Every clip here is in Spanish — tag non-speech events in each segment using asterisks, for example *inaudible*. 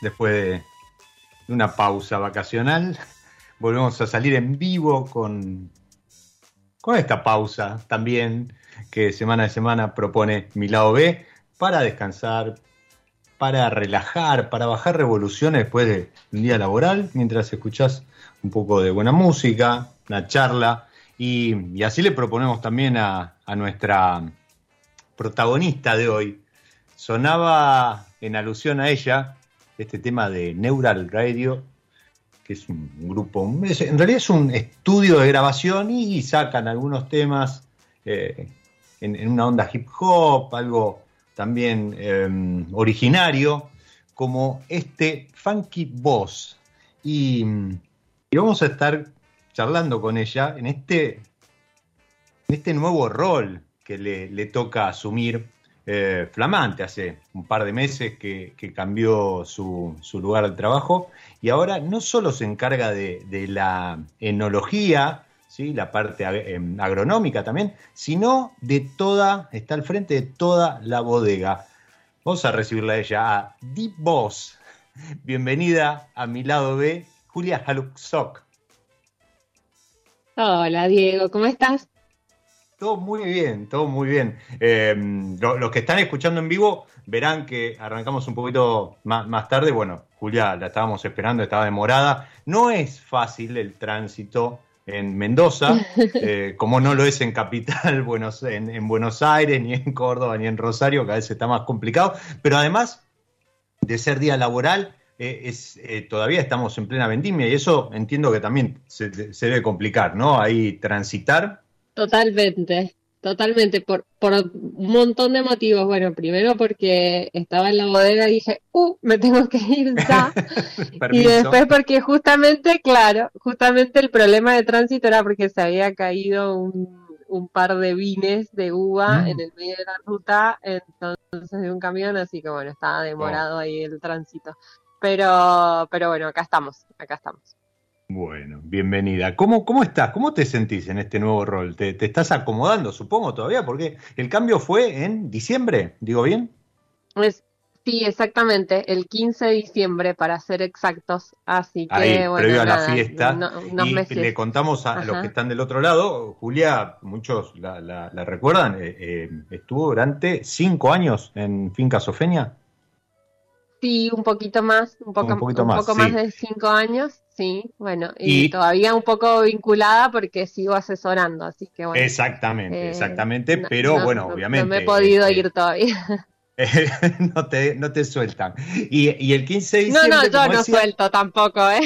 Después de una pausa vacacional? *laughs* Volvemos a salir en vivo con, con esta pausa también que semana a semana propone mi lado B para descansar, para relajar, para bajar revoluciones después de un día laboral, mientras escuchás un poco de buena música, una charla, y, así le proponemos también a nuestra protagonista de hoy. Sonaba en alusión a ella este tema de Neural Radio, que es un grupo, en realidad es un estudio de grabación y, sacan algunos temas eh, en, una onda hip hop, algo también eh, originario, como este Funky Boss. Y, vamos a estar charlando con ella en este, este nuevo rol que le, le toca asumir eh, flamante hace un par de meses que, cambió su, lugar de trabajo y ahora no solo se encarga de, la enología, ¿sí? la parte em, agronómica también, sino de toda, está al frente de toda la bodega. Vamos a recibirla a ella, a Deep Boss. *laughs* Bienvenida a mi lado B, Julia Haluxok. Hola Diego, ¿cómo estás? Todo muy bien, todo muy bien. Eh, lo, los que están escuchando en vivo verán que arrancamos un poquito más, más, tarde. Bueno, Julia la estábamos esperando, estaba demorada. No es fácil el tránsito en Mendoza, *laughs* eh, como no lo es en Capital, *laughs* Buenos, en, en, Buenos Aires, ni en Córdoba, ni en Rosario, que a veces está más complicado. Pero además de ser día laboral, eh, es, eh, todavía estamos en plena vendimia y eso entiendo que también se, se debe complicar, ¿no? Ahí transitar Totalmente, totalmente, por, por un montón de motivos. Bueno, primero porque estaba en la bodega y dije, uh, me tengo que ir ya. *laughs* y después porque justamente, claro, justamente el problema de tránsito era porque se había caído un, un par de vines de uva mm. en el medio de la ruta, entonces de un camión, así que bueno, estaba demorado ahí el tránsito. Pero, pero bueno, acá estamos, acá estamos. Bueno, bienvenida. ¿Cómo, ¿Cómo estás? ¿Cómo te sentís en este nuevo rol? ¿Te, ¿Te, estás acomodando, supongo, todavía? Porque el cambio fue en diciembre, ¿digo bien? Es, sí, exactamente, el 15 de diciembre, para ser exactos. Así que, Ahí, bueno, previo a la fiesta. y le contamos a los que están del otro lado, Julia, muchos la, la, recuerdan, eh, eh, estuvo durante cinco años en Finca Sofenia. Sí, un poquito más, un poco, un poquito más, poco más de cinco años, sí, bueno, y, todavía un poco vinculada porque sigo asesorando, así que bueno. Exactamente, eh, exactamente, pero bueno, obviamente. No me he podido este, ir todavía. *laughs* *laughs* no, te, no te sueltan. Y, y, el 15 de diciembre. No, no, yo no suelto tampoco, ¿eh?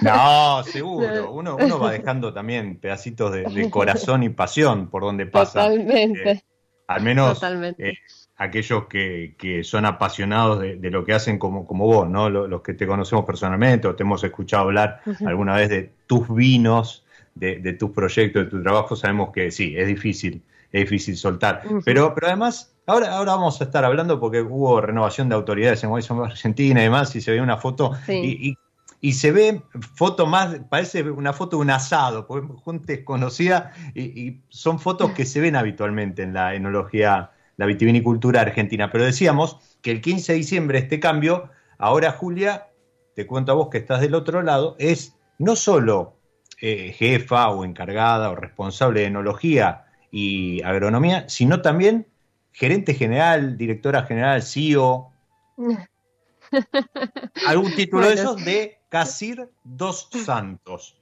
No, *laughs* seguro. Uno, uno va dejando también pedacitos de, corazón y pasión por donde pasa. Totalmente. Eh, al menos eh, aquellos que, que, son apasionados de, lo que hacen como, como vos, ¿no? Los, que te conocemos personalmente o te hemos escuchado hablar alguna vez de tus vinos, de, de, tus proyectos, de tu trabajo, sabemos que sí, es difícil, es difícil soltar. pero, pero además, ahora, ahora vamos a estar hablando porque hubo renovación de autoridades en Argentina y demás, y se ve una foto y, y, se ve foto más, parece una foto de un asado, gente conocida y, son fotos que se ven habitualmente en la enología la vitivinicultura argentina. Pero decíamos que el 15 de diciembre este cambio, ahora Julia, te cuento a vos que estás del otro lado, es no solo eh, jefa o encargada o responsable de enología y agronomía, sino también gerente general, directora general, CEO. *laughs* Algún título de esos de Casir Dos Santos,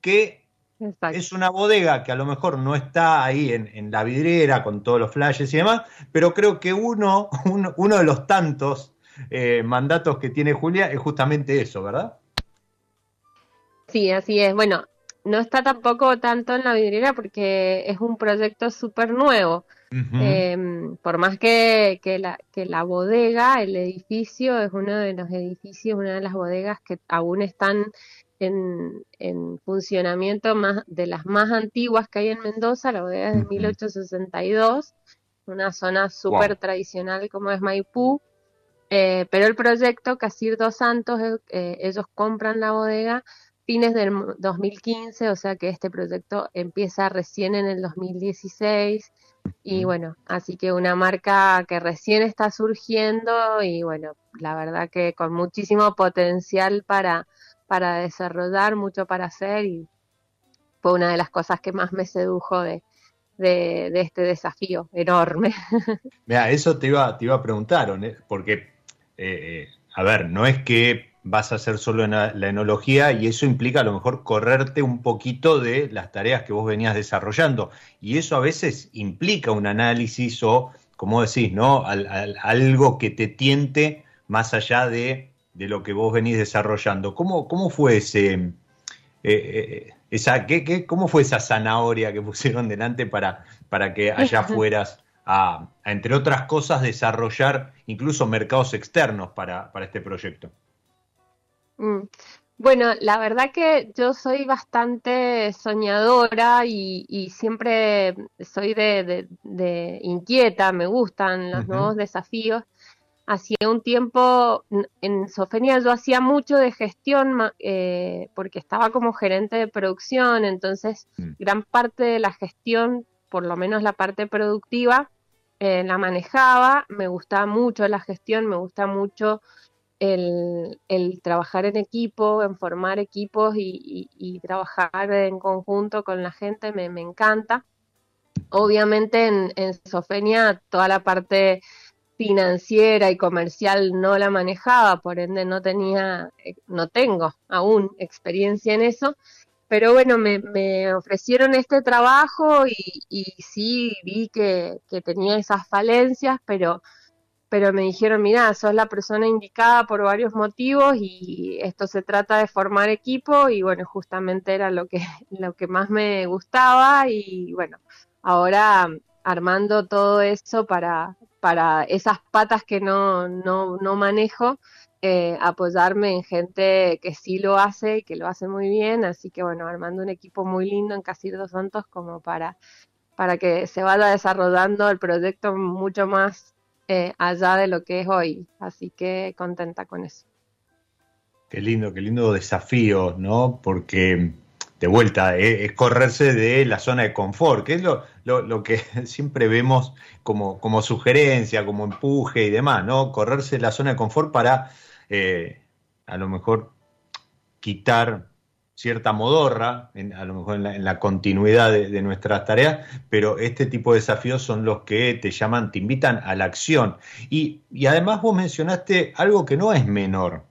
que es una bodega que a lo mejor no está ahí en, la vidriera con todos los flashes y demás, pero creo que *laughs* uno, uno, de los tantos eh, mandatos que tiene Julia es justamente eso, ¿verdad? Sí, así es. Bueno, no está tampoco tanto en la vidriera porque es un proyecto súper nuevo. Em, por más que, que, la, que la bodega, el edificio, es uno de los edificios, una de las bodegas que aún están en, funcionamiento más de las más antiguas que hay en Mendoza, la bodega es de 1862, una zona súper tradicional como es Maipú, eh, pero el proyecto Casir Dos Santos, eh, ellos compran la bodega fines del 2015, o sea que este proyecto empieza recién en el 2016 y bueno, así que una marca que recién está surgiendo y bueno, la verdad que con muchísimo potencial para para desarrollar, mucho para hacer y fue una de las cosas que más me sedujo de, de, este desafío enorme. *laughs* Mira, eso te iba, te iba a preguntar, porque, eh, eh, a ver, no es que vas a hacer solo la, la enología y eso implica a lo mejor correrte un poquito de las tareas que vos venías desarrollando. Y eso a veces implica un análisis o, como decís, ¿no? algo que te tiente más allá de de lo que vos venís desarrollando. ¿Cómo, cómo fue ese, eh, eh, esa, qué, qué, cómo fue esa zanahoria que pusieron delante para, para que allá *laughs* fueras a, entre otras cosas, desarrollar incluso mercados externos para, para este proyecto? Mm. Bueno, la verdad que yo soy bastante soñadora y, siempre soy de, de, inquieta, me gustan los nuevos desafíos hacía un tiempo en Sofenia yo hacía mucho de gestión eh, porque estaba como gerente de producción, entonces mm. gran parte de la gestión, por lo menos la parte productiva, eh, la manejaba, me gustaba mucho la gestión, me gusta mucho el, trabajar en equipo, en formar equipos y, trabajar en conjunto con la gente, me, encanta. Obviamente en, en Sofenia toda la parte financiera y comercial no la manejaba, por ende no tenía, eh, no tengo aún experiencia en eso, pero bueno, me, ofrecieron este trabajo y, sí vi que, tenía esas falencias, pero, pero me dijeron, mira, sos la persona indicada por varios motivos y esto se trata de formar equipo y bueno, justamente era lo que, *laughs* lo que más me gustaba y bueno, ahora armando todo eso para, para esas patas que no, no, no manejo, eh, apoyarme en gente que sí lo hace y que lo hace muy bien. Así que bueno, armando un equipo muy lindo en Casir Santos como para, para que se vaya desarrollando el proyecto mucho más eh, allá de lo que es hoy. Así que contenta con eso. Qué lindo, qué lindo desafío, ¿no? Porque de vuelta, eh, es, correrse de la zona de confort, que es lo, lo, que *laughs* siempre vemos como, como, sugerencia, como empuje y demás, ¿no? Correrse de la zona de confort para eh, a lo mejor quitar cierta modorra, a lo mejor en la, continuidad de, nuestras tareas, pero este tipo de desafíos son los que te llaman, te invitan a la acción. Y, y además vos mencionaste algo que no es menor,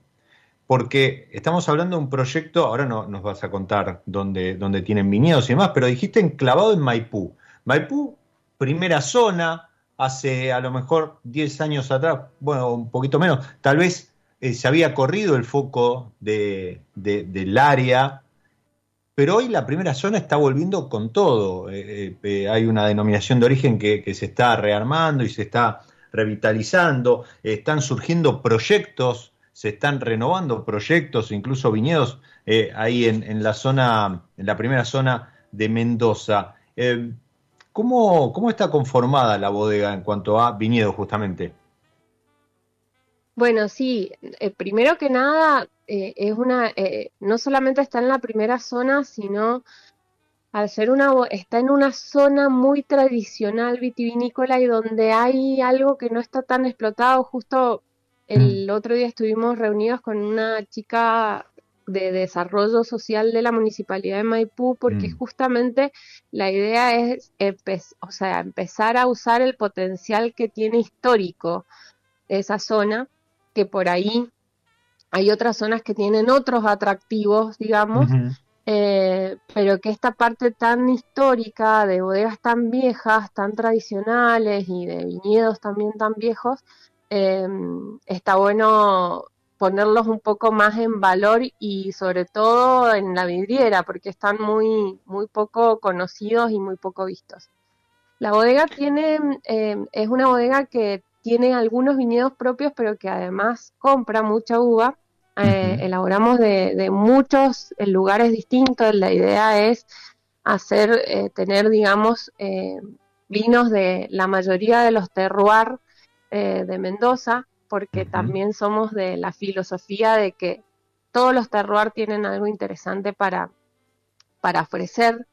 porque estamos hablando de un proyecto, ahora no, nos vas a contar dónde, dónde tienen viñedos y demás, pero dijiste enclavado en Maipú. Maipú, primera zona, hace a lo mejor 10 años atrás, bueno, un poquito menos, tal vez eh, se había corrido el foco de, del área, pero hoy la primera zona está volviendo con todo. Eh, eh, hay una denominación de origen que, que, se está rearmando y se está revitalizando, están surgiendo proyectos se están renovando proyectos, incluso viñedos, eh, ahí en, la zona, en la primera zona de Mendoza. Eh, ¿cómo, está conformada la bodega en cuanto a viñedos justamente? Bueno, sí, eh, primero que nada, es una, no solamente está en la primera zona, sino al ser una, está en una zona muy tradicional vitivinícola y donde hay algo que no está tan explotado, justo el mm. otro día estuvimos reunidos con una chica de desarrollo social de la municipalidad de Maipú porque mm. justamente la idea es o sea, empezar a usar el potencial que tiene histórico esa zona, que por ahí hay otras zonas que tienen otros atractivos, digamos, eh, pero que esta parte tan histórica de bodegas tan viejas, tan tradicionales y de viñedos también tan viejos, Em, está bueno ponerlos un poco más en valor y sobre todo en la vidriera porque están muy, muy poco conocidos y muy poco vistos. La bodega tiene, em, es una bodega que tiene algunos viñedos propios pero que además compra mucha uva. Eh, elaboramos de, muchos lugares distintos. La idea es hacer, eh, tener, digamos, eh, vinos de la mayoría de los terroirs eh, de Mendoza, porque también somos de la filosofía de que todos los terroirs tienen algo interesante para, para ofrecer,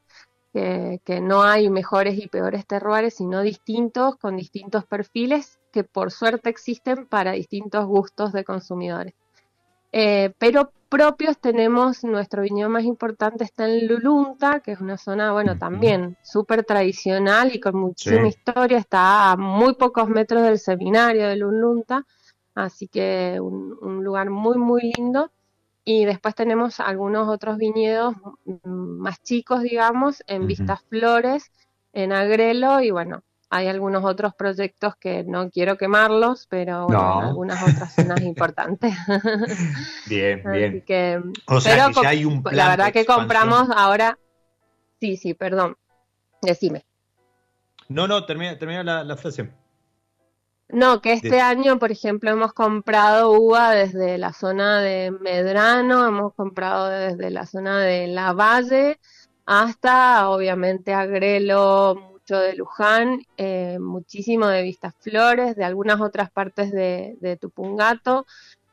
que no hay mejores y peores terroirs, sino distintos, con distintos perfiles, que por suerte existen para distintos gustos de consumidores. Eh, pero propios tenemos, nuestro viñedo más importante está en Lulunta, que es una zona, bueno, también súper tradicional y con muchísima historia, está a muy pocos metros del seminario de Lulunta, así que un, lugar muy, muy lindo. Y después tenemos algunos otros viñedos más chicos, digamos, en Vistas Flores, en Agrelo, y bueno, hay algunos otros proyectos que no quiero quemarlos, pero bueno, algunas otras zonas *laughs* importantes. bien, *laughs* bien. Así que, o sea, que hay un plan La verdad que compramos ahora. Sí, sí, perdón. Decime. No, no, termina, termina la, frase. No, que este año, por ejemplo, hemos comprado uva desde la zona de Medrano, hemos comprado desde la zona de La Valle hasta, obviamente, Agrelo, de Luján, eh, muchísimo de Vistas Flores, de algunas otras partes de, Tupungato.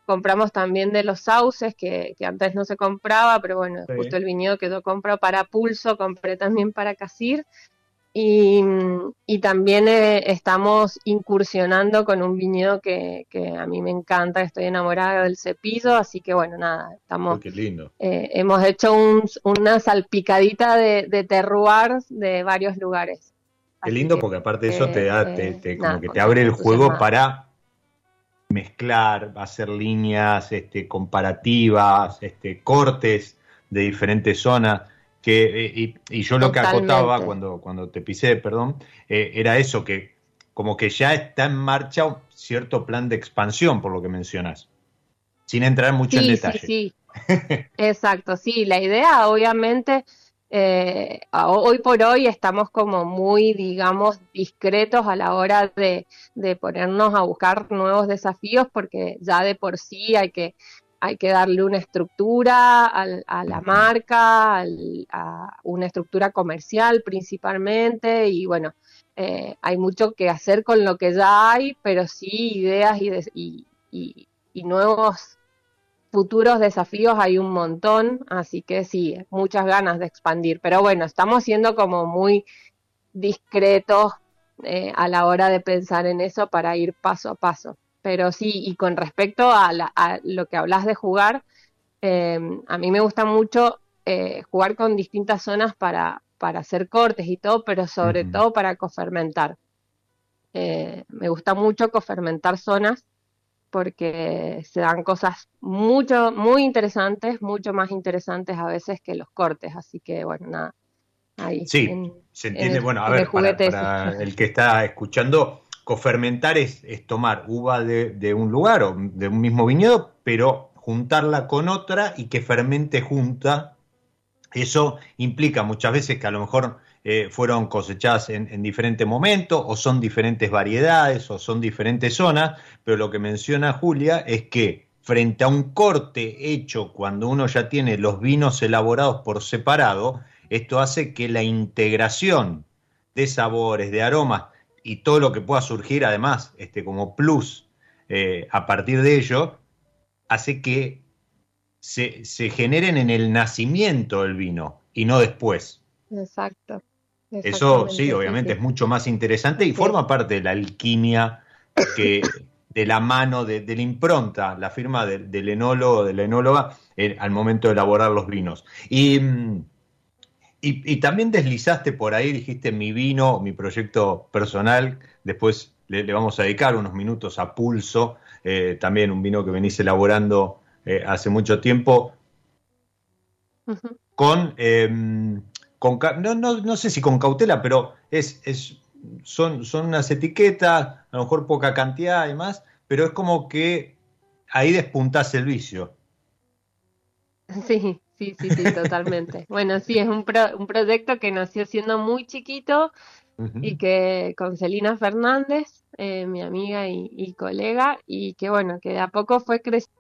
Compramos también de los sauces, que, antes no se compraba, pero bueno, justo el viñedo que yo compro para Pulso, compré también para Casir. Y, también eh, estamos incursionando con un viñedo que, a mí me encanta, estoy enamorada del cepillo, así que bueno, nada, estamos... Eh, hemos hecho una salpicadita de, de de varios lugares. Qué lindo porque aparte de eso te da, te, como que te abre el juego para mezclar, hacer líneas, este, comparativas, este, cortes de diferentes zonas. Que, eh, y, yo lo que acotaba cuando, cuando te pisé, perdón, eh, era eso, que como que ya está en marcha un cierto plan de expansión, por lo que mencionas, sin entrar mucho en detalle. Sí, sí. *laughs* Exacto, sí, la idea obviamente eh, hoy por hoy estamos como muy, digamos, discretos a la hora de, ponernos a buscar nuevos desafíos porque ya de por sí hay que hay que darle una estructura a la marca, a una estructura comercial principalmente, y bueno, eh, hay mucho que hacer con lo que ya hay, pero sí ideas y, y, nuevos futuros desafíos hay un montón, así que sí, muchas ganas de expandir, pero bueno, estamos siendo como muy discretos eh, a la hora de pensar en eso para ir paso a paso. Pero sí, y con respecto a, lo que hablas de jugar, em, a mí me gusta mucho eh, jugar con distintas zonas para, para hacer cortes y todo, pero sobre todo para cofermentar. Eh, me gusta mucho cofermentar zonas porque se dan cosas mucho, muy interesantes, mucho más interesantes a veces que los cortes. Así que, bueno, nada. Ahí, sí, se entiende. bueno, a ver, para, el que está escuchando, cofermentar es, tomar uva de, un lugar o de un mismo viñedo, pero juntarla con otra y que fermente junta. Eso implica muchas veces que a lo mejor eh, fueron cosechadas en, en diferentes momentos, o son diferentes variedades, o son diferentes zonas, pero lo que menciona Julia es que frente a un corte hecho cuando uno ya tiene los vinos elaborados por separado, esto hace que la integración de sabores, de aromas, y todo lo que pueda surgir además este, como plus eh, a partir de ello, hace que se, generen en el nacimiento del vino y no después. Exacto. Eso sí, obviamente es mucho más interesante y forma parte de la alquimia que de la mano, de, la impronta, la firma del enólogo, de la enóloga, eh, al momento de elaborar los vinos. Y y, también deslizaste por ahí, dijiste mi vino, mi proyecto personal, después le, vamos a dedicar unos minutos a Pulso, eh, también un vino que venís elaborando eh, hace mucho tiempo, con, em, con no, no, no, sé si con cautela, pero es, es, son, son unas etiquetas, a lo mejor poca cantidad y más, pero es como que ahí despuntás el vicio. Sí, Sí, sí, sí, totalmente. *laughs* bueno, sí, es un, un proyecto que nació siendo muy chiquito y que con Celina Fernández, eh, mi amiga y, colega, y que bueno, que de a poco fue creciendo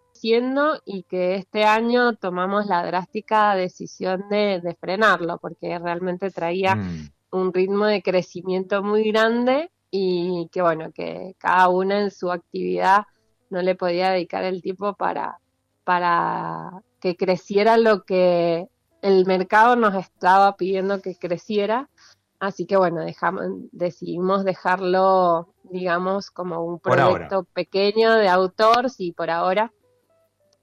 y que este año tomamos la drástica decisión de, frenarlo, porque realmente traía mm. un ritmo de crecimiento muy grande y que bueno, que cada una en su actividad no le podía dedicar el tiempo para, para que creciera lo que el mercado nos estaba pidiendo que creciera. Así que bueno, dejamos, decidimos dejarlo, digamos, como un proyecto pequeño de autor, sí, por ahora,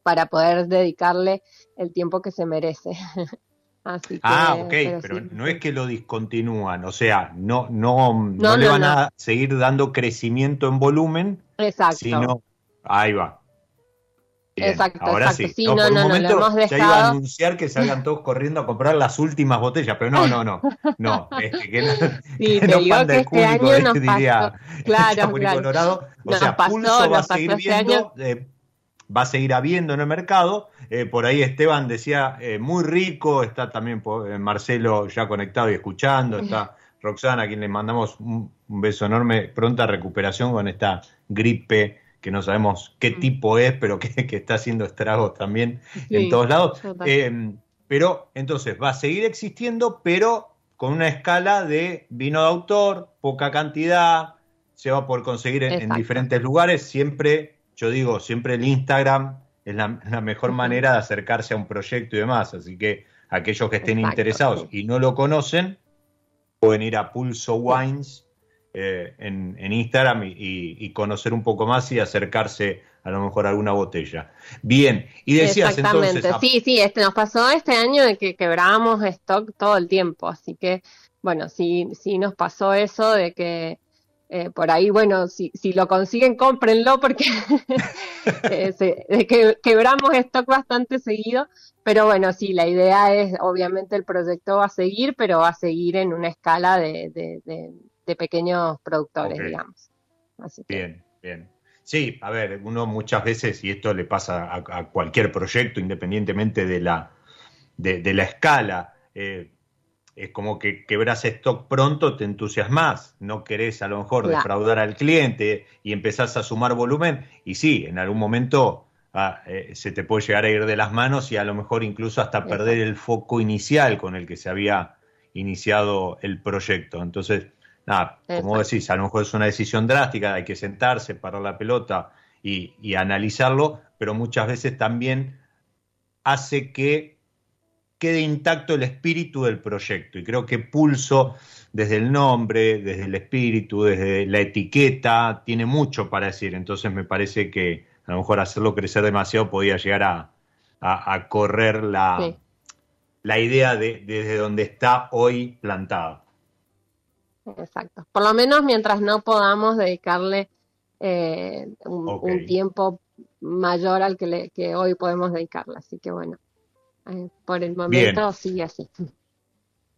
para poder dedicarle el tiempo que se merece. *laughs* Así que, ah, ok, pero, no es que lo discontinúan, o sea, no, no, no, le van a seguir dando crecimiento en volumen, Exacto. sino, ahí va, exacto, ahora sí. no, por un momento ya iba a anunciar que salgan todos corriendo a comprar las últimas botellas, pero no, no, no, no, este, que no, *laughs* sí, que no digo que este año este nos diría, claro, claro. Colorado, o sea, pasó, Pulso va a seguir este viendo, eh, va a seguir habiendo en el mercado, eh, por ahí Esteban decía, eh, muy rico, está también eh, Marcelo ya conectado y escuchando, está *laughs* Roxana, a quien le mandamos un, un beso enorme, pronta recuperación con esta gripe que no sabemos qué mm. tipo es, pero que, está haciendo estragos también en todos lados. Em, pero entonces va a seguir existiendo, pero con una escala de vino de autor, poca cantidad, se va a poder conseguir en, diferentes lugares. Siempre, yo digo, siempre el Instagram es la, mejor manera de acercarse a un proyecto y demás. Así que aquellos que estén interesados y no lo conocen, pueden ir a Pulso Wines eh, en, Instagram y, conocer un poco más y acercarse a lo mejor a alguna botella. Bien, y decías Exactamente. Sí, sí, este, nos pasó este año de que quebrábamos stock todo el tiempo, así que, bueno, sí, sí nos pasó eso de que eh, por ahí, bueno, si, si lo consiguen, cómprenlo porque *laughs* eh, que, quebramos stock bastante seguido. Pero bueno, sí, la idea es, obviamente el proyecto va a seguir, pero va a seguir en una escala de, de pequeños productores, digamos. Bien, bien. Sí, a ver, uno muchas veces, y esto le pasa a, cualquier proyecto, independientemente de la, de, la escala, eh, es como que quebras stock pronto, te entusiasmas, no querés a lo mejor defraudar al cliente y empezás a sumar volumen, y sí, en algún momento ah, eh, se te puede llegar a ir de las manos y a lo mejor incluso hasta perder el foco inicial con el que se había iniciado el proyecto. Entonces, nada, como decís, a lo mejor es una decisión drástica, hay que sentarse, parar la pelota y, y analizarlo, pero muchas veces también hace que quede intacto el espíritu del proyecto. Y creo que Pulso, desde el nombre, desde el espíritu, desde la etiqueta, tiene mucho para decir. Entonces me parece que a lo mejor hacerlo crecer demasiado podía llegar a, a, correr la, la idea de, desde donde está hoy plantada. Exacto. Por lo menos mientras no podamos dedicarle eh, un, tiempo mayor al que, que hoy podemos dedicarle. Así que bueno, eh, por el momento sigue así.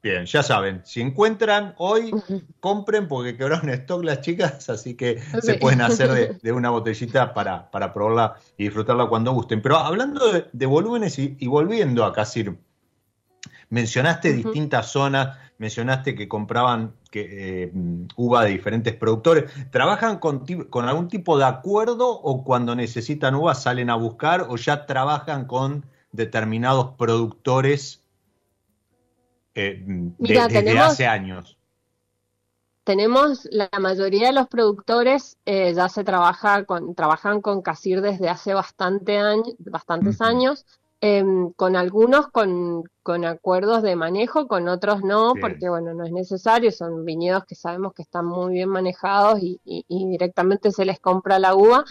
Bien, ya saben, si encuentran hoy, *laughs* compren porque quebraron stock las chicas, *laughs* así que se pueden hacer *laughs* de, una botellita para, para, probarla y disfrutarla cuando gusten. Pero hablando de, volúmenes y, volviendo a Casir, mencionaste distintas zonas, mencionaste que compraban que, eh, uva de diferentes productores. ¿Trabajan con, con algún tipo de acuerdo o cuando necesitan uva salen a buscar o ya trabajan con determinados productores eh, desde hace años? Tenemos la mayoría de los productores eh, ya se trabaja con, trabajan con Casir desde hace bastante bastantes años, em, con algunos con, con, acuerdos de manejo, con otros no, porque bueno, no es necesario, son viñedos que sabemos que están muy bien manejados y, y directamente se les compra la uva,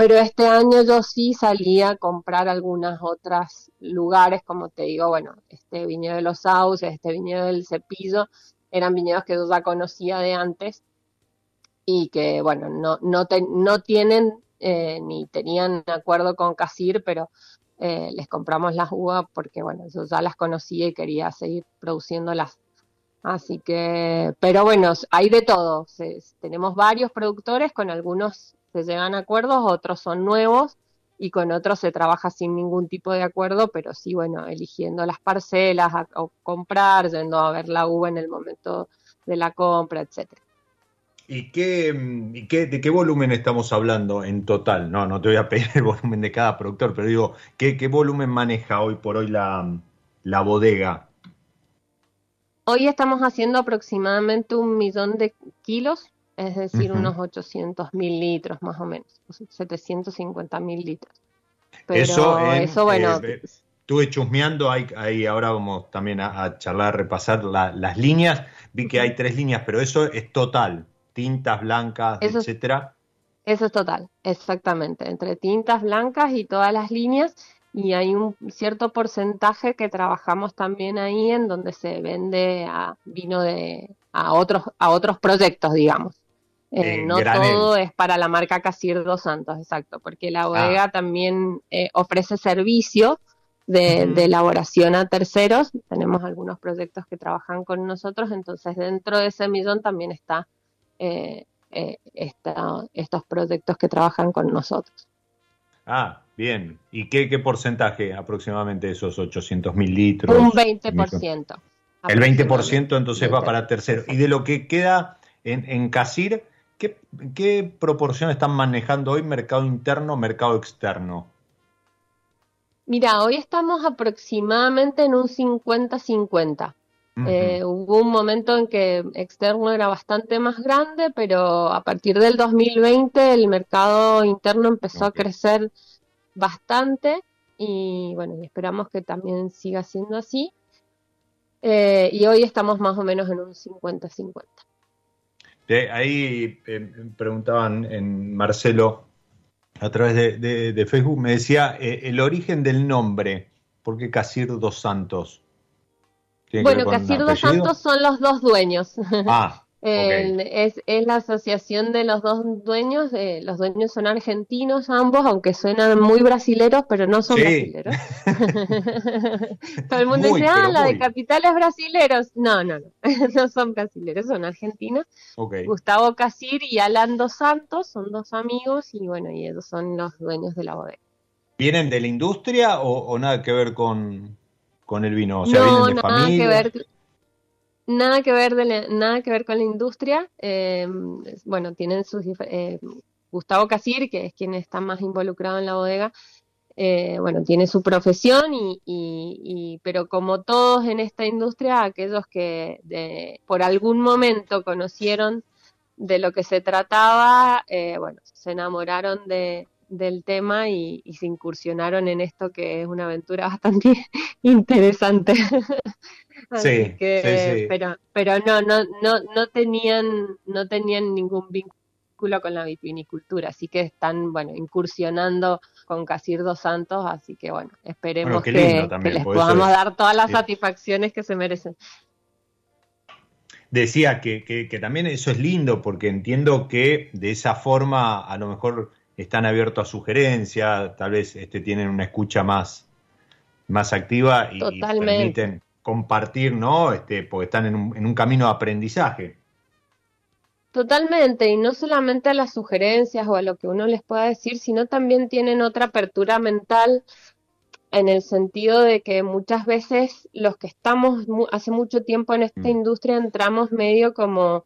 pero este año yo sí salí a comprar algunas otras lugares, como te digo, bueno, este viñedo de los sauces, este viñedo del cepillo, eran viñedos que yo ya conocía de antes y que, bueno, no, no, no tienen eh, ni tenían acuerdo con Casir, pero eh, les compramos las uvas porque, bueno, yo ya las conocía y quería seguir produciéndolas. Así que, pero bueno, hay de todo. tenemos varios productores con algunos se llegan a acuerdos, otros son nuevos y con otros se trabaja sin ningún tipo de acuerdo, pero sí, bueno, eligiendo las parcelas a, comprar, yendo a ver la uva en el momento de la compra, etcétera. ¿Y, qué, y qué, de qué volumen estamos hablando en total? No, no te voy a pedir el *laughs* volumen de cada productor, pero digo, ¿qué, qué volumen maneja hoy por hoy la, la bodega? Hoy estamos haciendo aproximadamente un millón de kilos es decir, unos 800 mil litros más o menos, 750 mil litros. Pero eso, bueno... Eh, estuve chusmeando, ahí, ahora vamos también a, charlar, a repasar las líneas, vi que hay tres líneas, pero eso es total, tintas blancas, etcétera. Eso es total, exactamente, entre tintas blancas y todas las líneas, y hay un cierto porcentaje que trabajamos también ahí en donde se vende a vino de a otros a otros proyectos digamos eh, no todo es para la marca Casir dos Santos, exacto, porque la bodega ah. también eh, ofrece servicio de, elaboración a terceros. Tenemos algunos proyectos que trabajan con nosotros, entonces dentro de ese millón también está, eh, estos proyectos que trabajan con nosotros. Ah, bien. ¿Y qué, qué porcentaje aproximadamente de esos 800 mil litros? Un 20%. El 20% entonces va para terceros. ¿Y de lo que queda en, en Casir, ¿Qué, proporción están manejando hoy mercado interno, mercado externo? Mira, hoy estamos aproximadamente en un 50-50. Eh, hubo un momento en que externo era bastante más grande, pero a partir del 2020 el mercado interno empezó a crecer bastante y bueno, esperamos que también siga siendo así. Eh, y hoy estamos más o menos en un 50-50 ahí eh, preguntaban en Marcelo a través de, Facebook, me decía eh, el origen del nombre, ¿por qué Casir dos Santos? Bueno, Casir dos Santos son los dos dueños. *laughs* Ah, es, es, la asociación de los dos dueños, eh, los dueños son argentinos ambos, aunque suenan muy brasileros, pero no son brasileros. *laughs* Todo el mundo dice, ah, la de capitales brasileros. No, no, no, *laughs* no son brasileros, son argentinos. Gustavo Casir y Alan dos Santos son dos amigos y bueno, y ellos son los dueños de la bodega. ¿Vienen de la industria o, nada que ver con, con el vino? O sea, no, ¿vienen de nada que ver Nada que ver, de nada que ver con la industria. Eh, bueno, tienen sus... Eh, Gustavo Casir, que es quien está más involucrado en la bodega, eh, bueno, tiene su profesión y, y, pero como todos en esta industria, aquellos que de, por algún momento conocieron de lo que se trataba, eh, bueno, se enamoraron de, del tema y, se incursionaron en esto que es una aventura *laughs* bastante interesante. *laughs* sí, que, pero, pero no, no, no, no tenían, no tenían ningún vínculo con la vitivinicultura, así que están, bueno, incursionando con Casir dos Santos, así que bueno, esperemos que, les podamos dar todas las satisfacciones que se merecen. Decía que, que, también eso es lindo porque entiendo que de esa forma a lo mejor están abiertos a sugerencias, tal vez este, tienen una escucha más, más activa y, permiten compartir, ¿no? Este, porque están en un, en un camino de aprendizaje. Totalmente, y no solamente a las sugerencias o a lo que uno les pueda decir, sino también tienen otra apertura mental en el sentido de que muchas veces los que estamos hace mucho tiempo en esta mm. industria entramos medio como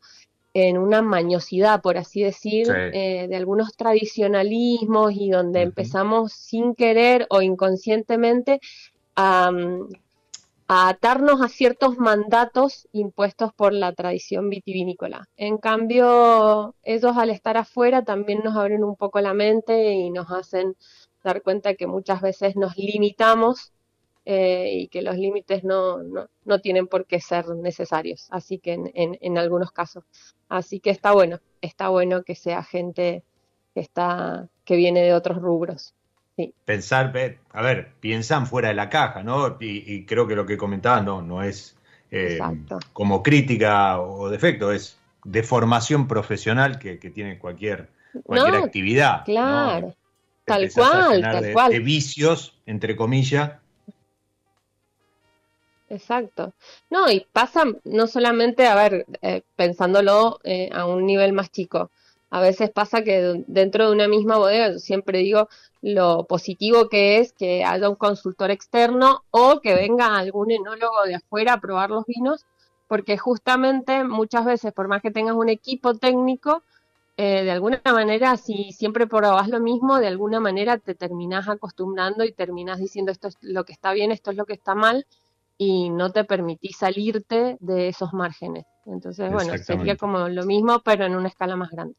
en una mañosidad, por así decir, eh, de algunos tradicionalismos y donde empezamos sin querer o inconscientemente a, a, atarnos a ciertos mandatos impuestos por la tradición vitivinícola. En cambio, ellos al estar afuera también nos abren un poco la mente y nos hacen dar cuenta que muchas veces nos limitamos eh, y que los límites no, no, no, tienen por qué ser necesarios, así que en, en, algunos casos. Así que está bueno, está bueno que sea gente que, está, que viene de otros rubros. Sí. Pensar, a ver, piensan fuera de la caja, ¿no? Y, creo que lo que comentabas no, no es eh, como crítica o defecto, es de formación profesional que, que tiene cualquier, cualquier actividad. Claro. Tal cual, tal cual. De vicios, entre comillas, Exacto. No, y pasa no solamente, a ver, eh, pensándolo eh, a un nivel más chico, a veces pasa que dentro de una misma bodega, yo siempre digo lo positivo que es que haya un consultor externo o que venga algún enólogo de afuera a probar los vinos, porque justamente muchas veces, por más que tengas un equipo técnico, eh, de alguna manera, si siempre probas lo mismo, de alguna manera te terminás acostumbrando y terminás diciendo esto es lo que está bien, esto es lo que está mal, y no te permitís salirte de esos márgenes. Entonces, bueno, sería como lo mismo, pero en una escala más grande.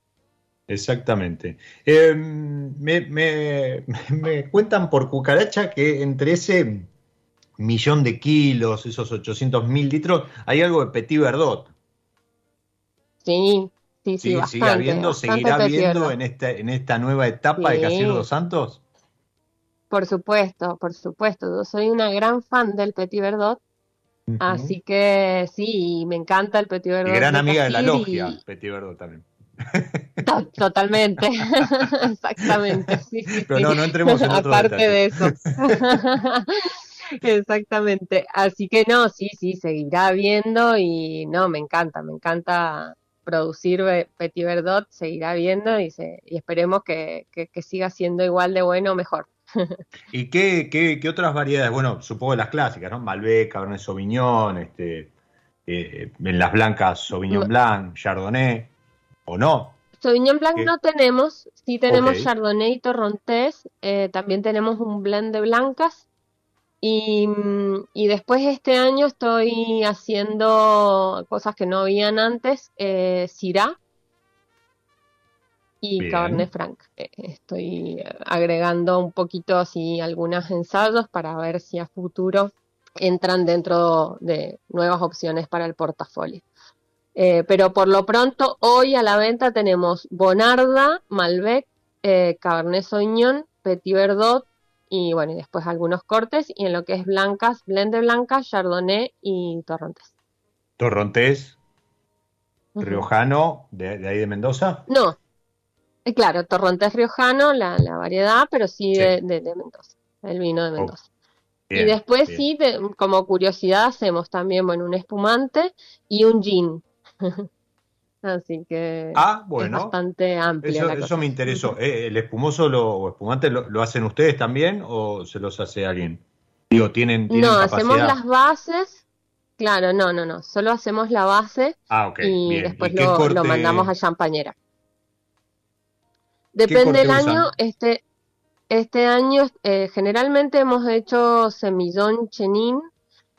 Exactamente. Em, me, *laughs* cuentan por cucaracha que entre ese millón de kilos, esos 800 mil litros, hay algo de Petit Verdot. Sí, sí, sí. sí sigue habiendo, seguirá habiendo en esta, en esta nueva etapa de Casir dos Santos. Por supuesto, por supuesto. Yo soy una gran fan del Petit Verdot. Así que sí, me encanta el Petit Verdot. Y gran amiga de la logia, Petit Verdot también. Totalmente, *laughs* exactamente. Pero no, no entremos en otro Aparte de eso. *laughs* Exactamente. Así que no, sí, sí, seguirá viendo y no, me encanta, me encanta producir Petit Verdot, seguirá viendo y, y esperemos que, que siga siendo igual de bueno o mejor. ¿Y qué, qué, otras variedades? Bueno, supongo las clásicas, ¿no? Malbec, Cabernet Sauvignon, este, eh, en las blancas Sauvignon Blanc, Chardonnay, ¿o no? Sauvignon Blanc no tenemos, sí tenemos Chardonnay y Torrontés, eh, también tenemos un blend de blancas. Y, y, después este año estoy haciendo cosas que no habían antes, eh, Syrah, y Cabernet Franc. Eh, estoy agregando un poquito así algunos ensayos para ver si a futuro entran dentro de nuevas opciones para el portafolio. Eh, pero por lo pronto, hoy a la venta tenemos Bonarda, Malbec, eh, Cabernet Sauvignon, Petit Verdot y bueno, y después algunos cortes. Y en lo que es blancas, blend de blancas, Chardonnay y Torrontés. ¿Torrontés? ¿Riojano de, de ahí de Mendoza? No, eh, claro, Torrontés Riojano, la, la variedad, pero sí, De, Mendoza, el vino de oh, Mendoza. y después sí, como curiosidad, hacemos también, bueno, un espumante y un gin. *laughs* Así que ah, bueno, es bastante amplio. Eso, me interesó. Eh, ¿El espumoso lo, o espumante lo, hacen ustedes también o se los hace alguien? Digo, ¿tienen, no, hacemos las bases. Claro, no, no, no. Solo hacemos la base ah, y después lo, lo, mandamos a champañera. Depende del año, este Este año eh, generalmente hemos hecho semillón chenin.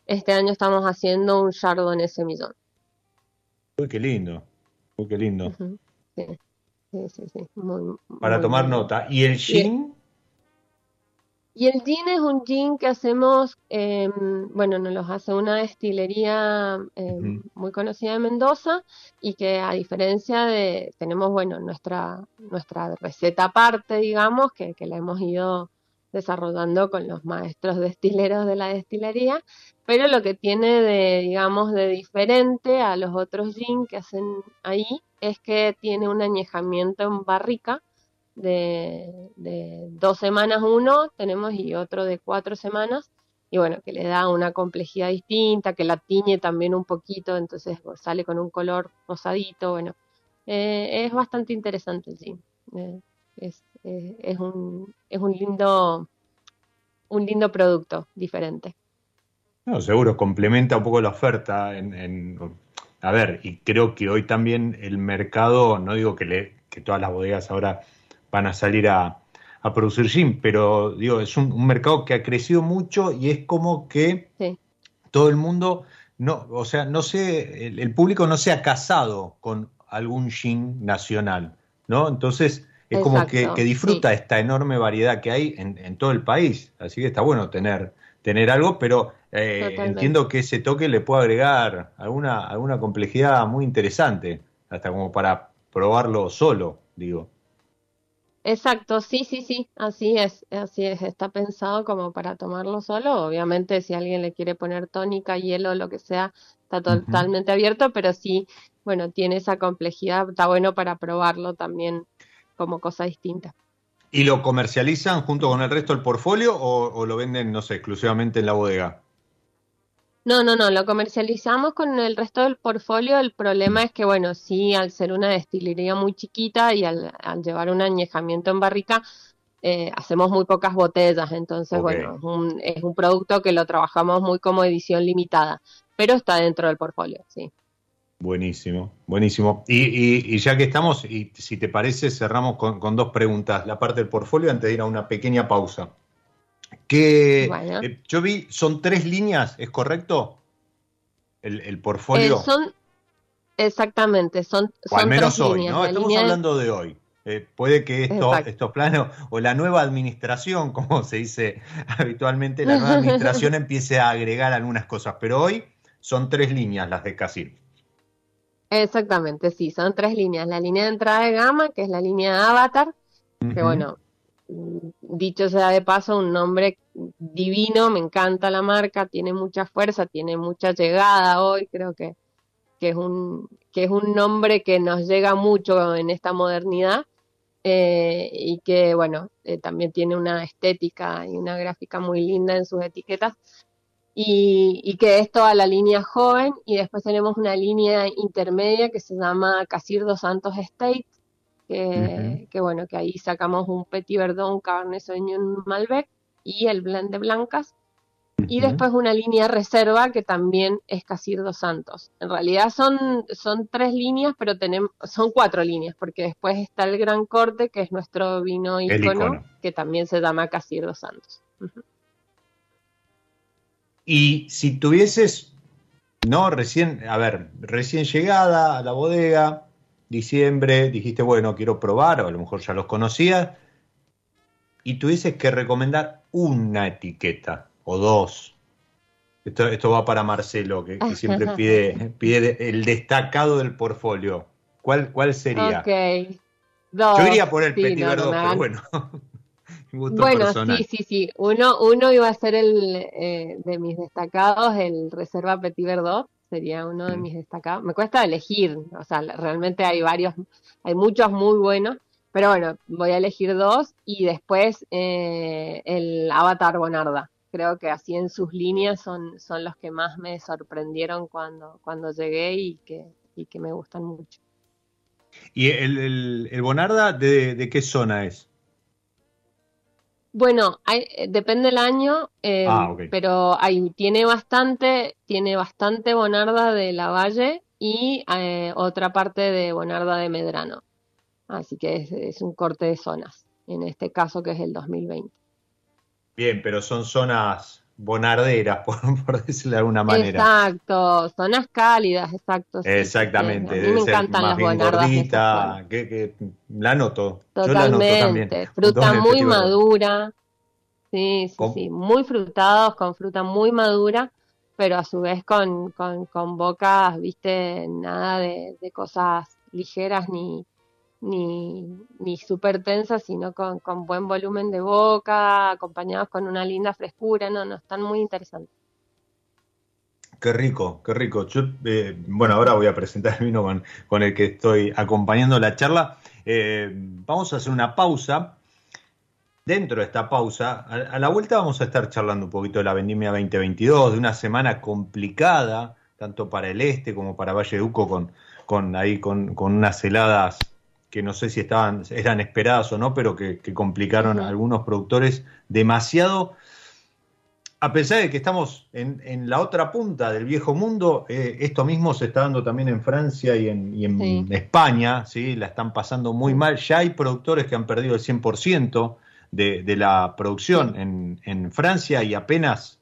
Este año estamos haciendo un chardonnay semillón. Uy, qué lindo. Uy, qué lindo. Sí, sí, sí, sí, muy- Para muy tomar nota. ¿Y el gin? Y el gin es un gin que hacemos, eh, bueno, nos los hace una destilería eh, Ujú. muy conocida de Mendoza y que a diferencia de, tenemos, bueno, nuestra, nuestra receta aparte, digamos, que, que la hemos ido desarrollando con los maestros destileros de la destilería, pero lo que tiene de, digamos, de diferente a los otros gin que hacen ahí es que tiene un añejamiento en barrica de, de dos semanas uno tenemos y otro de cuatro semanas y bueno, que le da una complejidad distinta, que la tiñe también un poquito, entonces sale con un color rosadito, bueno, eh, es bastante interesante gin. Eh, es, es un, es un lindo, un lindo producto diferente. No, seguro, complementa un poco la oferta. En, en- a ver, y creo que hoy también el mercado, no digo que, le, que todas las bodegas ahora van a salir a, a producir gin, pero digo, es un, un mercado que ha crecido mucho y es como que Sí. todo el mundo, no, o sea, no sé, el, el público no se ha casado con algún gin nacional, ¿no? Entonces es como que, disfruta esta enorme variedad que hay en, en todo el país, así que está bueno tener, tener algo, pero eh, entiendo que ese toque le puede agregar alguna, alguna complejidad muy interesante, hasta como para probarlo solo, digo. Exacto, sí, sí, sí, así es, así es, está pensado como para tomarlo solo. Obviamente, si alguien le quiere poner tónica, hielo, lo que sea, está totalmente abierto, pero sí, bueno, tiene esa complejidad, está bueno para probarlo también como cosa distinta. ¿Y lo comercializan junto con el resto del portfolio o, o lo venden, no sé, exclusivamente en la bodega? No, no, no, lo comercializamos con el resto del portfolio. El problema es que, bueno, sí, al ser una destilería muy chiquita y al, al llevar un añejamiento en barrica, eh, hacemos muy pocas botellas. Entonces, bueno, es un, es un producto que lo trabajamos muy como edición limitada, pero está dentro del portfolio, sí. Buenísimo, buenísimo. Y, y- y ya que estamos, y si te parece, cerramos con, con dos preguntas. La parte del portfolio antes de ir a una pequeña pausa. Que Bueno. eh, yo vi, son tres líneas, ¿es correcto? El, el Eh, portfolio, son, exactamente, son, o al menos tres hoy, líneas. ¿no? Estamos línea hablando de hoy. Eh, puede que esto, estos planos, o la nueva administración, *laughs* como se dice habitualmente, la nueva administración *laughs* empiece a agregar algunas cosas, pero hoy son tres líneas las de Casir. Exactamente, sí, son tres líneas. La línea de entrada de gama, que es la línea Avatar, que bueno, dicho sea de paso, un nombre divino, me encanta la marca, tiene mucha fuerza, tiene mucha llegada hoy, creo que, que es un, que es un nombre que nos llega mucho en esta modernidad eh, y que, bueno, eh, también tiene una estética y una gráfica muy linda en sus etiquetas. Y, que es toda la línea joven, y después tenemos una línea intermedia que se llama Casir dos Santos Estate, que, bueno, que ahí sacamos un Petit Verdot, un Cabernet Sauvignon, Malbec y el blend de blancas. Y después una línea reserva que también es Casir dos Santos. En realidad son, son tres líneas, pero tenemos, son cuatro líneas, porque después está el Gran Corte, que es nuestro vino ícono, icono. que también se llama Casir dos Santos. Y si tuvieses, no, recién, a ver, recién llegada a la bodega, diciembre, dijiste, bueno, quiero probar, o a lo mejor ya los conocías, y tuvieses que recomendar una etiqueta o dos. Esto, esto va para Marcelo, que, que siempre *laughs* pide, pide el destacado del portfolio. ¿Cuál, cuál sería? Dos. Yo iría por el Sí, Petit no, Verdot, pero bueno, *laughs* gusto Bueno, personal. sí, sí, sí. Uno, uno iba a ser el eh, de mis destacados, el Reserva Petit Verdot, sería uno de Mm. mis destacados. Me cuesta elegir, o sea, realmente hay varios, hay muchos muy buenos, pero bueno, voy a elegir dos y después eh, el Avatar Bonarda. Creo que así en sus líneas son, son los que más me sorprendieron cuando, cuando llegué y que, y que me gustan mucho. ¿Y el, el- el Bonarda de, de qué zona es? Bueno, hay, eh, depende del año, eh, Ah, pero hay, tiene bastante, tiene bastante Bonarda de la Valle y eh, otra parte de Bonarda de Medrano. Así que es, es un corte de zonas. en este caso que es el 2020. Bien, pero son zonas bonarderas, *laughs* por, decirlo de alguna manera. Exacto, zonas cálidas, exacto. Exactamente, a mí me encantan las bonardas. que, la noto. Totalmente, *laughs* fruta muy madura. Sí, sí, sí, muy frutados, con fruta muy madura, pero a su vez con, con, con bocas, viste, nada de, de cosas ligeras ni, ni, ni súper tensas, sino con, con, buen volumen de boca, acompañados con una linda frescura, no, no, están muy interesantes. Qué rico, qué rico. Yo, eh, bueno, ahora voy a presentar el vino con, con el que estoy acompañando la charla. Eh, vamos a hacer una pausa. Dentro de esta pausa, a, la vuelta vamos a estar charlando un poquito de la vendimia 2022, de una semana complicada, tanto para el este como para Valle Duco, con, con ahí con, con unas heladas que no sé si estaban, eran esperadas o no, pero que, complicaron a algunos productores demasiado. A pesar de que estamos en, la otra punta del viejo mundo, eh, esto mismo se está dando también en Francia y en, España, ¿sí? la están pasando muy mal. Ya hay productores que han perdido el 100% de, de la producción en, en Francia y apenas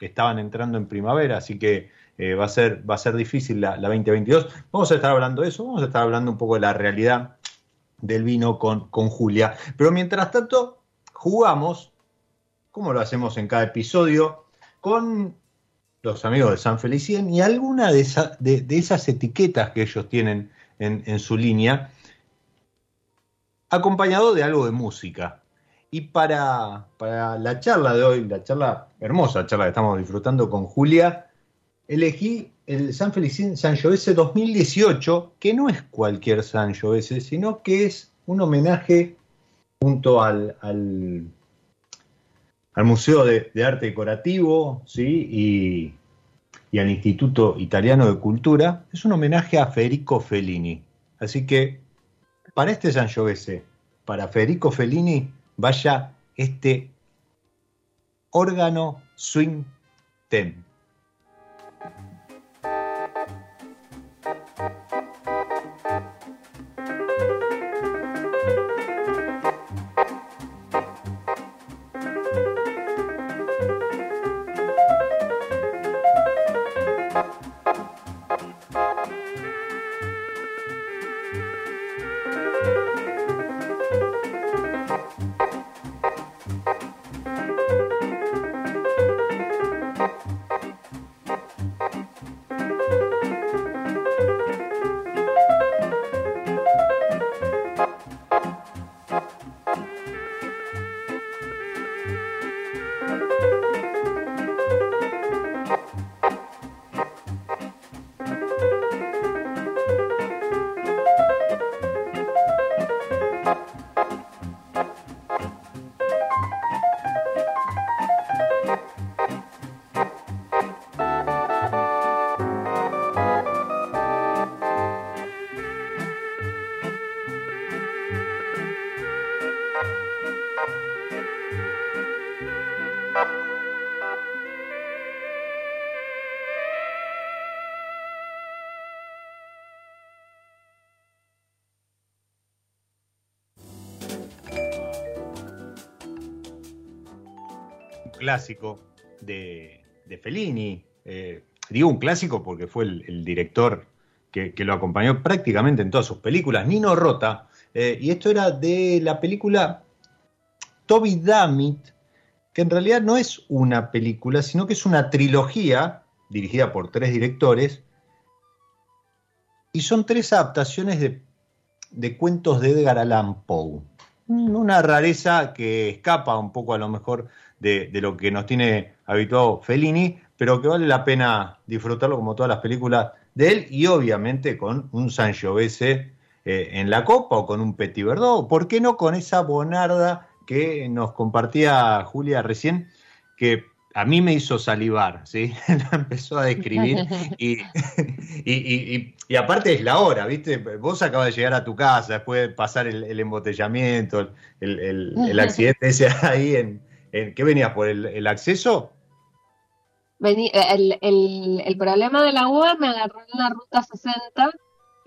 estaban entrando en primavera, así que eh, va, a ser, va a ser difícil la, 2022. Vamos a estar hablando de eso, vamos a estar hablando un poco de la realidad del vino con, con Julia. Pero mientras tanto, jugamos, como lo hacemos en cada episodio, con los amigos de San Felicien y alguna de, de, esas etiquetas que ellos tienen en, en, su línea, acompañado de algo de música. Y para, para la charla de hoy, la charla, hermosa charla que estamos disfrutando con Julia, elegí el San Felicín Sangiovese 2018, que no es cualquier Sangiovese, sino que es un homenaje junto al, al, Museo de, Arte Decorativo ¿sí? y, y, al Instituto Italiano de Cultura, es un homenaje a Federico Fellini. Así que para este Sangiovese, para Federico Fellini, vaya este órgano swing tem. Clásico de, Fellini. Eh, digo un clásico porque fue el, director que, lo acompañó prácticamente en todas sus películas, Nino Rota. Eh, y esto era de la película Toby Dammit, que en realidad no es una película, sino que es una trilogía dirigida por tres directores. Y son tres adaptaciones de, de cuentos de Edgar Allan Poe. Una rareza que escapa un poco a lo mejor de, lo que nos tiene habituado Fellini, pero que vale la pena disfrutarlo como todas las películas de él y obviamente con un Sangiovese eh, en la copa o con un Petit Verdot, ¿por qué no con esa bonarda que nos compartía Julia recién, que a mí me hizo salivar, ¿sí? *laughs* La empezó a describir *laughs* y, y, aparte es la hora, ¿viste? Vos acabas de llegar a tu casa, después de pasar el, embotellamiento, el, el, *laughs* accidente ese ahí en, ¿Qué venías por el, acceso? el, el, problema de la uva me agarró en la ruta 60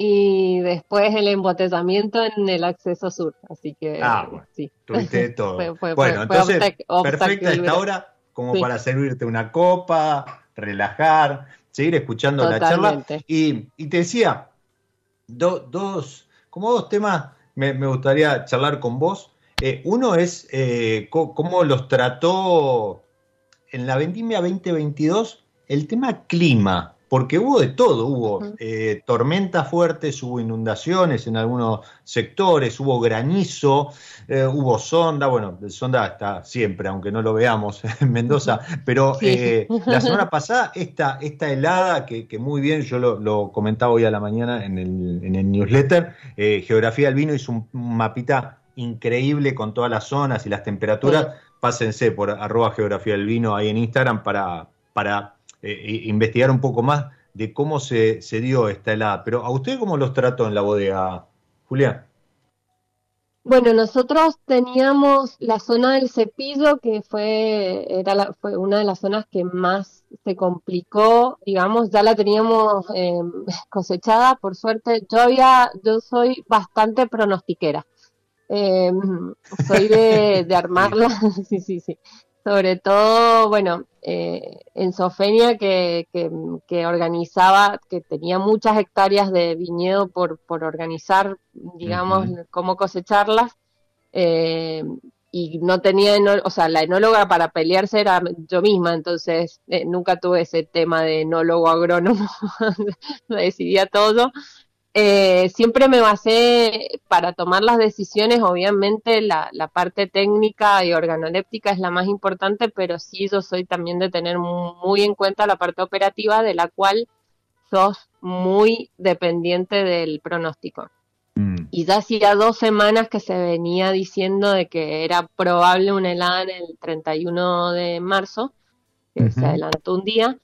y después el embotellamiento en el acceso sur. Así que ah, sí. Tuviste *laughs* todo. bueno, entonces, perfecta esta hora como para servirte una copa, relajar, seguir escuchando la charla. Y, te decía, dos, como dos temas me, gustaría charlar con vos. Eh, uno es eh, cómo los trató en la vendimia 2022 el tema clima porque hubo de todo, hubo eh, tormentas fuertes, hubo inundaciones en algunos sectores, hubo granizo, eh, hubo sonda, bueno, sonda está siempre, aunque no lo veamos *laughs* en Mendoza, pero eh, la *laughs* semana pasada esta, esta helada, que, muy bien, yo lo, comentaba hoy a la mañana en el, en el newsletter, Geografía del Vino hizo un, mapita increíble con todas las zonas y las temperaturas, pásense por arroba Geografía del Vino ahí en Instagram para... para eh, investigar un poco más de cómo se, dio esta helada. Pero ¿a usted cómo los trató en la bodega, Julián? Bueno, nosotros teníamos la zona del cepillo, que fue, era fue una de las zonas que más se complicó, digamos, ya la teníamos em, *laughs* cosechada, por suerte. Yo había, yo soy bastante pronostiquera. Em, soy de, de *laughs* armarla, *laughs* sí, sí, sí. Sobre todo, bueno, eh, en Sofenia que, que, organizaba, que tenía muchas hectáreas de viñedo por, por organizar, digamos, cómo cosecharlas, eh, y no tenía, o sea, la enóloga para pelearse era yo misma, entonces eh, nunca tuve ese tema de enólogo agrónomo, lo *laughs* decidía todo, eh, siempre me basé para tomar las decisiones, obviamente la, parte técnica y organoléptica es la más importante, pero sí yo soy también de tener muy en cuenta la parte operativa de la cual sos muy dependiente del pronóstico. Mm. Y ya hacía dos semanas que se venía diciendo de que era probable una helada en el 31 de marzo, que se adelantó un día,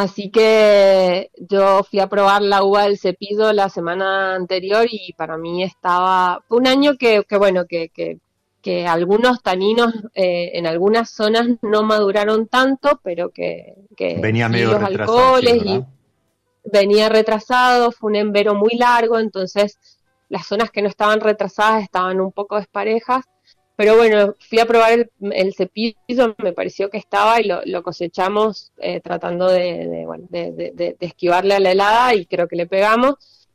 Así que yo fui a probar la uva del cepillo la semana anterior y para mí estaba, fue un año que, que bueno, que, que, que, algunos taninos eh, en algunas zonas no maduraron tanto, pero que, venía medio los alcoholes y venía retrasado, fue un envero muy largo, entonces las zonas que no estaban retrasadas estaban un poco desparejas pero bueno, fui a probar el, cepillo, me pareció que estaba y lo, cosechamos eh, tratando de, de, esquivarle a la helada y creo que le pegamos.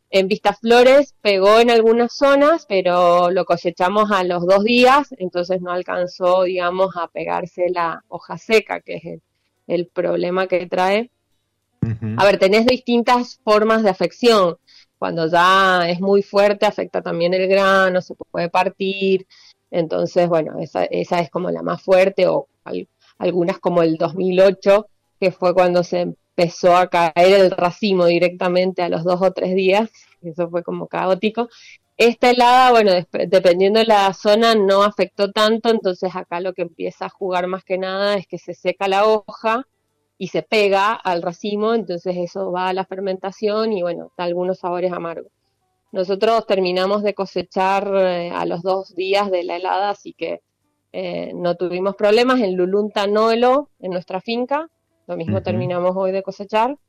En Vista Flores pegó en algunas zonas, pero lo cosechamos a los dos días, entonces no alcanzó, digamos, a pegarse la hoja seca, que es el, problema que trae. A ver, tenés distintas formas de afección. Cuando ya es muy fuerte, afecta también el grano, se puede partir, entonces, bueno, esa, esa es como la más fuerte, o algunas como el 2008, que fue cuando se empezó a caer el racimo directamente a los dos o tres días, eso fue como caótico. Esta helada, bueno, dependiendo de la zona, no afectó tanto, entonces acá lo que empieza a jugar más que nada es que se seca la hoja y se pega al racimo, entonces eso va a la fermentación y bueno, da algunos sabores amargos. Nosotros terminamos de cosechar eh, a los dos días de la helada, así que eh, no tuvimos problemas. En Lulunta Noelo, en nuestra finca, lo mismo terminamos hoy de cosechar.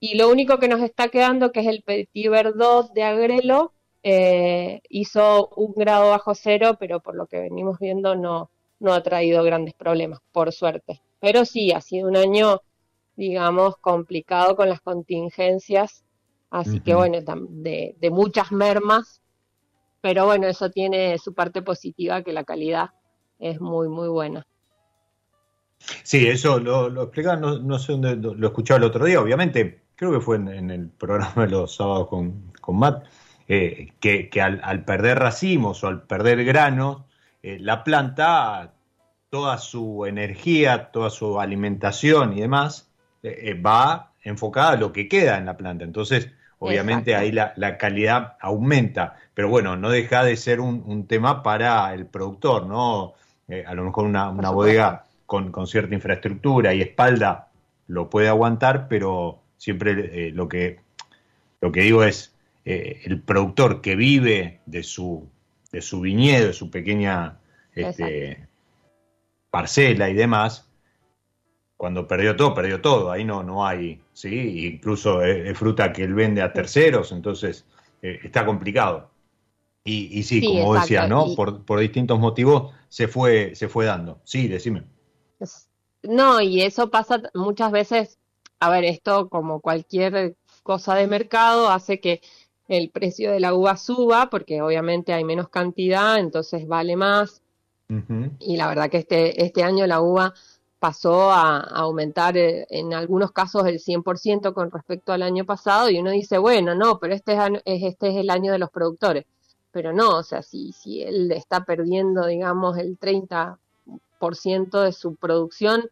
Y lo único que nos está quedando, que es el Petit Verdot de Agrelo, eh, hizo un grado bajo cero, pero por lo que venimos viendo no, no ha traído grandes problemas, por suerte. Pero sí, ha sido un año, digamos, complicado con las contingencias Así que bueno, de, de, muchas mermas, pero bueno, eso tiene su parte positiva que la calidad es muy, muy buena. Sí, eso lo, lo explicaba, no, sé dónde lo escuchaba el otro día, obviamente, creo que fue en, el programa de los sábados con, con Matt, eh, que, que al, perder racimos o al perder granos, eh, la planta, toda su energía, toda su alimentación y demás, eh, va enfocada a lo que queda en la planta. Entonces, obviamente ahí la, calidad aumenta, pero bueno, no deja de ser un, tema para el productor, ¿no? Eh, a lo mejor una, bodega con, cierta infraestructura y espalda lo puede aguantar, pero siempre eh, lo, que, lo que digo es, eh, el productor que vive de su, de su viñedo, de su pequeña este, parcela y demás, cuando perdió todo, perdió todo, ahí no, no hay, ¿sí? Incluso es, fruta que él vende a terceros, entonces eh, está complicado. Y, sí, como decía, ¿no? Por, por, distintos motivos se fue, se fue dando. Sí, decime. No, y eso pasa muchas veces, a ver, esto como cualquier cosa de mercado hace que el precio de la uva suba, porque obviamente hay menos cantidad, entonces vale más. Y la verdad que este, este año la uva pasó a, aumentar eh, en algunos casos el 100% con respecto al año pasado y uno dice, bueno, no, pero este es, este es el año de los productores. Pero no, o sea, si, si él está perdiendo, digamos, el 30% de su producción,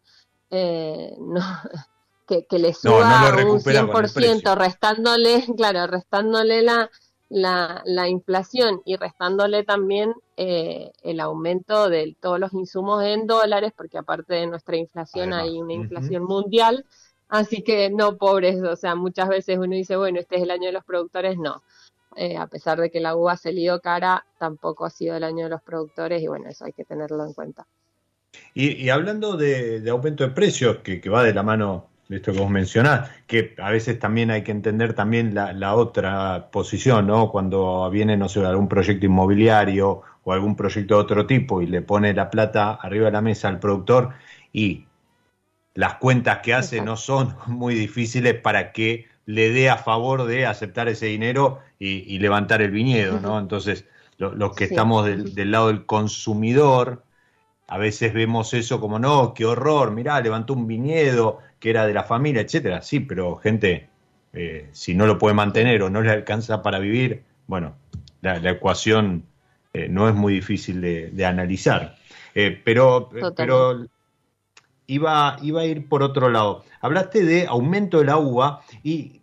eh, no, *laughs* que, que, le suba un 100%, restándole, *laughs* claro, restándole la, la, la inflación y restándole también eh, el aumento de todos los insumos en dólares, porque aparte de nuestra inflación hay una inflación mundial, así que no pobres, o sea, muchas veces uno dice, bueno, este es el año de los productores, no. Eh, a pesar de que la uva ha salido cara, tampoco ha sido el año de los productores y bueno, eso hay que tenerlo en cuenta. Y, hablando de, aumento de precios, que, que va de la mano esto que vos mencionás, que a veces también hay que entender también la, otra posición, ¿no? Cuando viene, no sé, algún proyecto inmobiliario o algún proyecto de otro tipo y le pone la plata arriba de la mesa al productor y las cuentas que hace no son *laughs* muy difíciles para que le dé a favor de aceptar ese dinero y, levantar el viñedo, ¿no? Entonces, los que estamos del, del lado del consumidor, a veces vemos eso como, no, qué horror, mirá, levantó un viñedo, que era de la familia, etcétera. Sí, pero gente, eh, si no lo puede mantener o no le alcanza para vivir, bueno, la, ecuación eh, no es muy difícil de, analizar. Eh, pero, pero iba, iba a ir por otro lado. Hablaste de aumento de la uva y,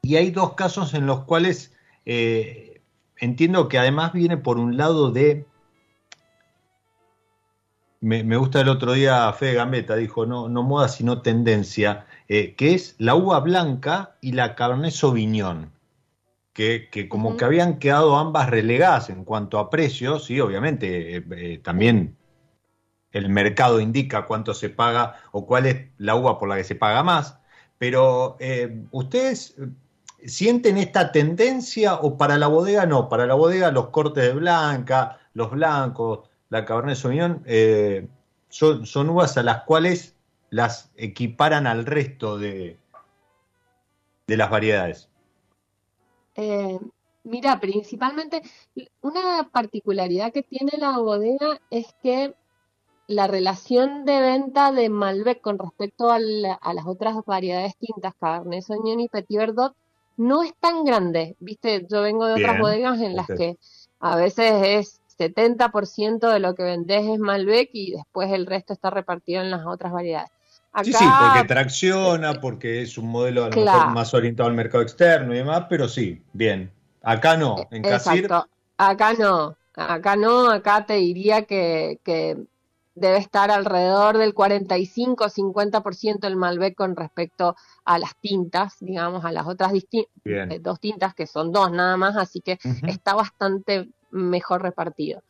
y hay dos casos en los cuales entiendo que además viene por un lado de me, gusta el otro día Fede Gambetta, dijo, no, no moda sino tendencia, eh, que es la uva blanca y la Cabernet Sauvignon, que, que como que habían quedado ambas relegadas en cuanto a precios, y obviamente eh, eh, también el mercado indica cuánto se paga o cuál es la uva por la que se paga más, pero ustedes sienten esta tendencia o para la bodega no, para la bodega los cortes de blanca, los blancos, la Cabernet Sauvignon, eh, son, uvas a las cuales las equiparan al resto de, de las variedades. Eh, mira, principalmente una particularidad que tiene la bodega es que la relación de venta de Malbec con respecto a, las otras variedades tintas, Cabernet Sauvignon y Petit Verdot, no es tan grande. Viste, yo vengo de otras bodegas en las que a veces es 70% de lo que vendes es Malbec y después el resto está repartido en las otras variedades. sí, sí, porque tracciona, porque es un modelo a lo mejor más orientado al mercado externo y demás, pero sí, bien. Acá no, en Casir. Acá no, acá no, acá te diría que, que debe estar alrededor del 45-50% el Malbec con respecto a las tintas, digamos, a las otras eh, dos tintas, que son dos nada más, así que está bastante mejor repartido.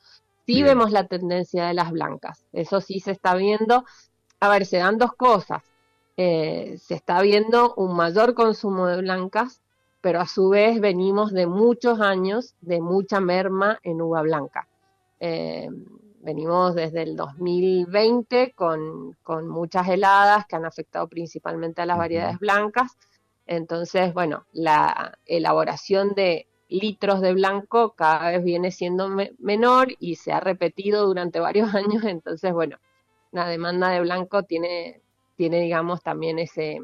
Sí vemos la tendencia de las blancas, eso sí se está viendo. A ver, se dan dos cosas. Eh, se está viendo un mayor consumo de blancas, pero a su vez venimos de muchos años de mucha merma en uva blanca. Eh, venimos desde el 2020 con, con, muchas heladas que han afectado principalmente a las variedades blancas. Entonces, bueno, la elaboración de litros de blanco cada vez viene siendo menor y se ha repetido durante varios *laughs* años, entonces bueno, la demanda de blanco tiene, tiene digamos también ese,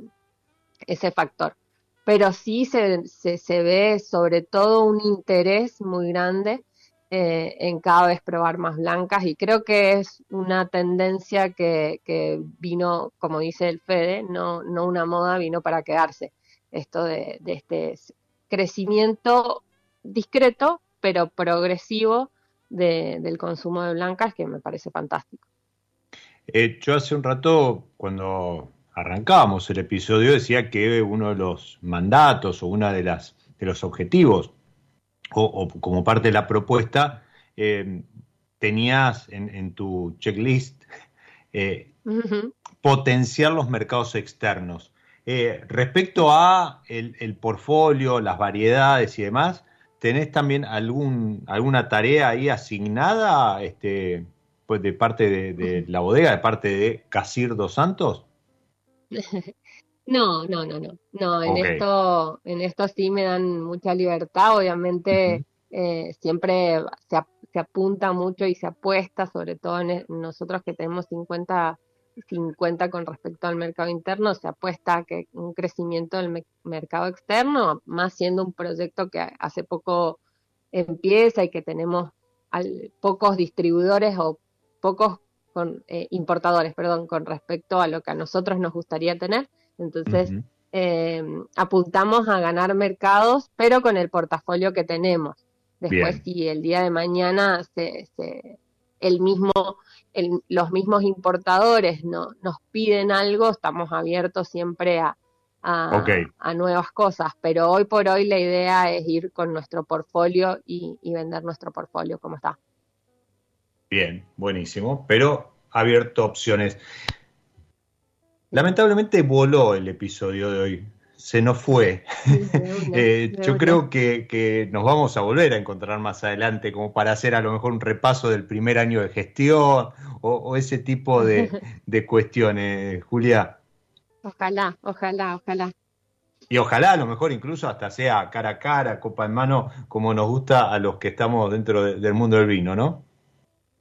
ese factor. Pero sí se, se, ve sobre todo un interés muy grande eh, en cada vez probar más blancas y creo que es una tendencia que, vino, como dice el Fede, no, no una moda, vino para quedarse. Esto de este crecimiento discreto, pero progresivo del consumo de blancas, que me parece fantástico. Eh, yo hace un rato, cuando arrancábamos el episodio, decía que uno de los mandatos o uno de, las, de los objetivos, o, como parte de la propuesta, eh, tenías en, tu checklist eh, potenciar los mercados externos. respecto a el, el portfolio, las variedades y demás, ¿tenés también algún, alguna tarea ahí asignada este, pues de parte de, la bodega, de parte de Casir dos Santos? *laughs* No, no, no, no. No, en esto, en esto sí me dan mucha libertad. Obviamente eh, siempre se, se, apunta mucho y se apuesta, sobre todo en, nosotros que tenemos 50 50 con respecto al mercado interno, se apuesta a que un crecimiento del mercado externo, más siendo un proyecto que hace poco empieza y que tenemos pocos distribuidores o pocos con, eh, importadores, perdón, con respecto a lo que a nosotros nos gustaría tener. Entonces, eh, apuntamos a ganar mercados, pero con el portafolio que tenemos. Después, si el día de mañana se, se el mismo los mismos importadores no, nos piden algo, estamos abiertos siempre a, a, nuevas cosas, pero hoy por hoy la idea es ir con nuestro portfolio y, vender nuestro portfolio como está. Bien, buenísimo, pero abierto opciones. Lamentablemente voló el episodio de hoy se nos fue. *laughs* Eh, yo creo que, nos vamos a volver a encontrar más adelante como para hacer a lo mejor un repaso del primer año de gestión o, ese tipo *laughs* de, cuestiones, Julia. Ojalá, ojalá, ojalá. Y ojalá a lo mejor incluso hasta sea cara a cara, copa en mano, como nos gusta a los que estamos dentro del mundo del vino, ¿no?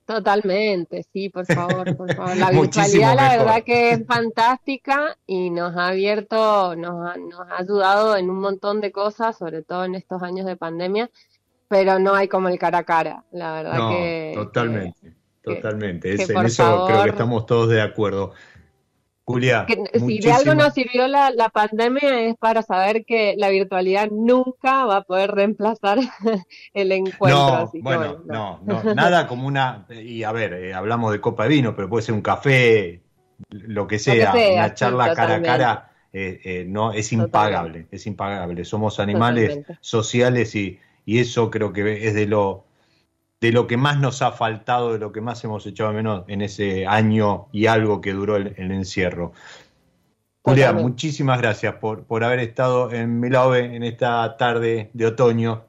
Totalmente, sí, por favor, por favor. La *laughs* virtualidad la verdad que es fantástica y nos ha abierto, nos ha, nos ha ayudado en un montón de cosas, sobre todo en estos años de pandemia, pero no hay como el cara a cara, la verdad no, que... Totalmente, totalmente, en eso creo que estamos todos de acuerdo. Julia. si de algo nos sirvió la, pandemia es para saber que la virtualidad nunca va a poder reemplazar *laughs* el encuentro. No, bueno, no. no, nada como una. Y a ver, eh, hablamos de copa de vino, pero puede ser un café, lo que sea, una charla cara a cara. Eh, eh, no es impagable, es impagable. Somos animales sociales y, y eso creo que es de lo de lo que más nos ha faltado, de lo que más hemos echado menos en ese año y algo que duró el, encierro. Julia, muchísimas gracias por, por haber estado en Milave en esta tarde de otoño.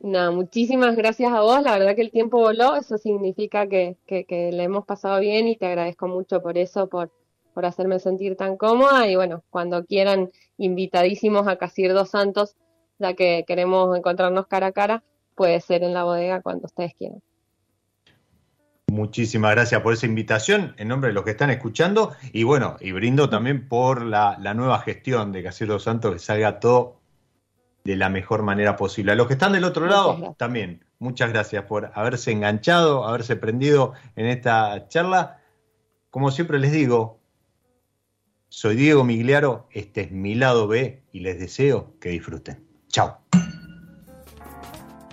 No, muchísimas gracias a vos. La verdad que el tiempo voló. Eso significa que, que, le hemos pasado bien y te agradezco mucho por eso, por, por hacerme sentir tan cómoda. Y bueno, cuando quieran, invitadísimos a Casir Dos Santos, ya que queremos encontrarnos cara a cara puede ser en la bodega cuando ustedes quieran. Muchísimas gracias por esa invitación en nombre de los que están escuchando y bueno, y brindo también por la, nueva gestión de Casero Santos que salga todo de la mejor manera posible. A los que están del otro lado, también muchas gracias por haberse enganchado, haberse prendido en esta charla. Como siempre les digo, soy Diego Migliaro, este es mi lado B y les deseo que disfruten. Chao.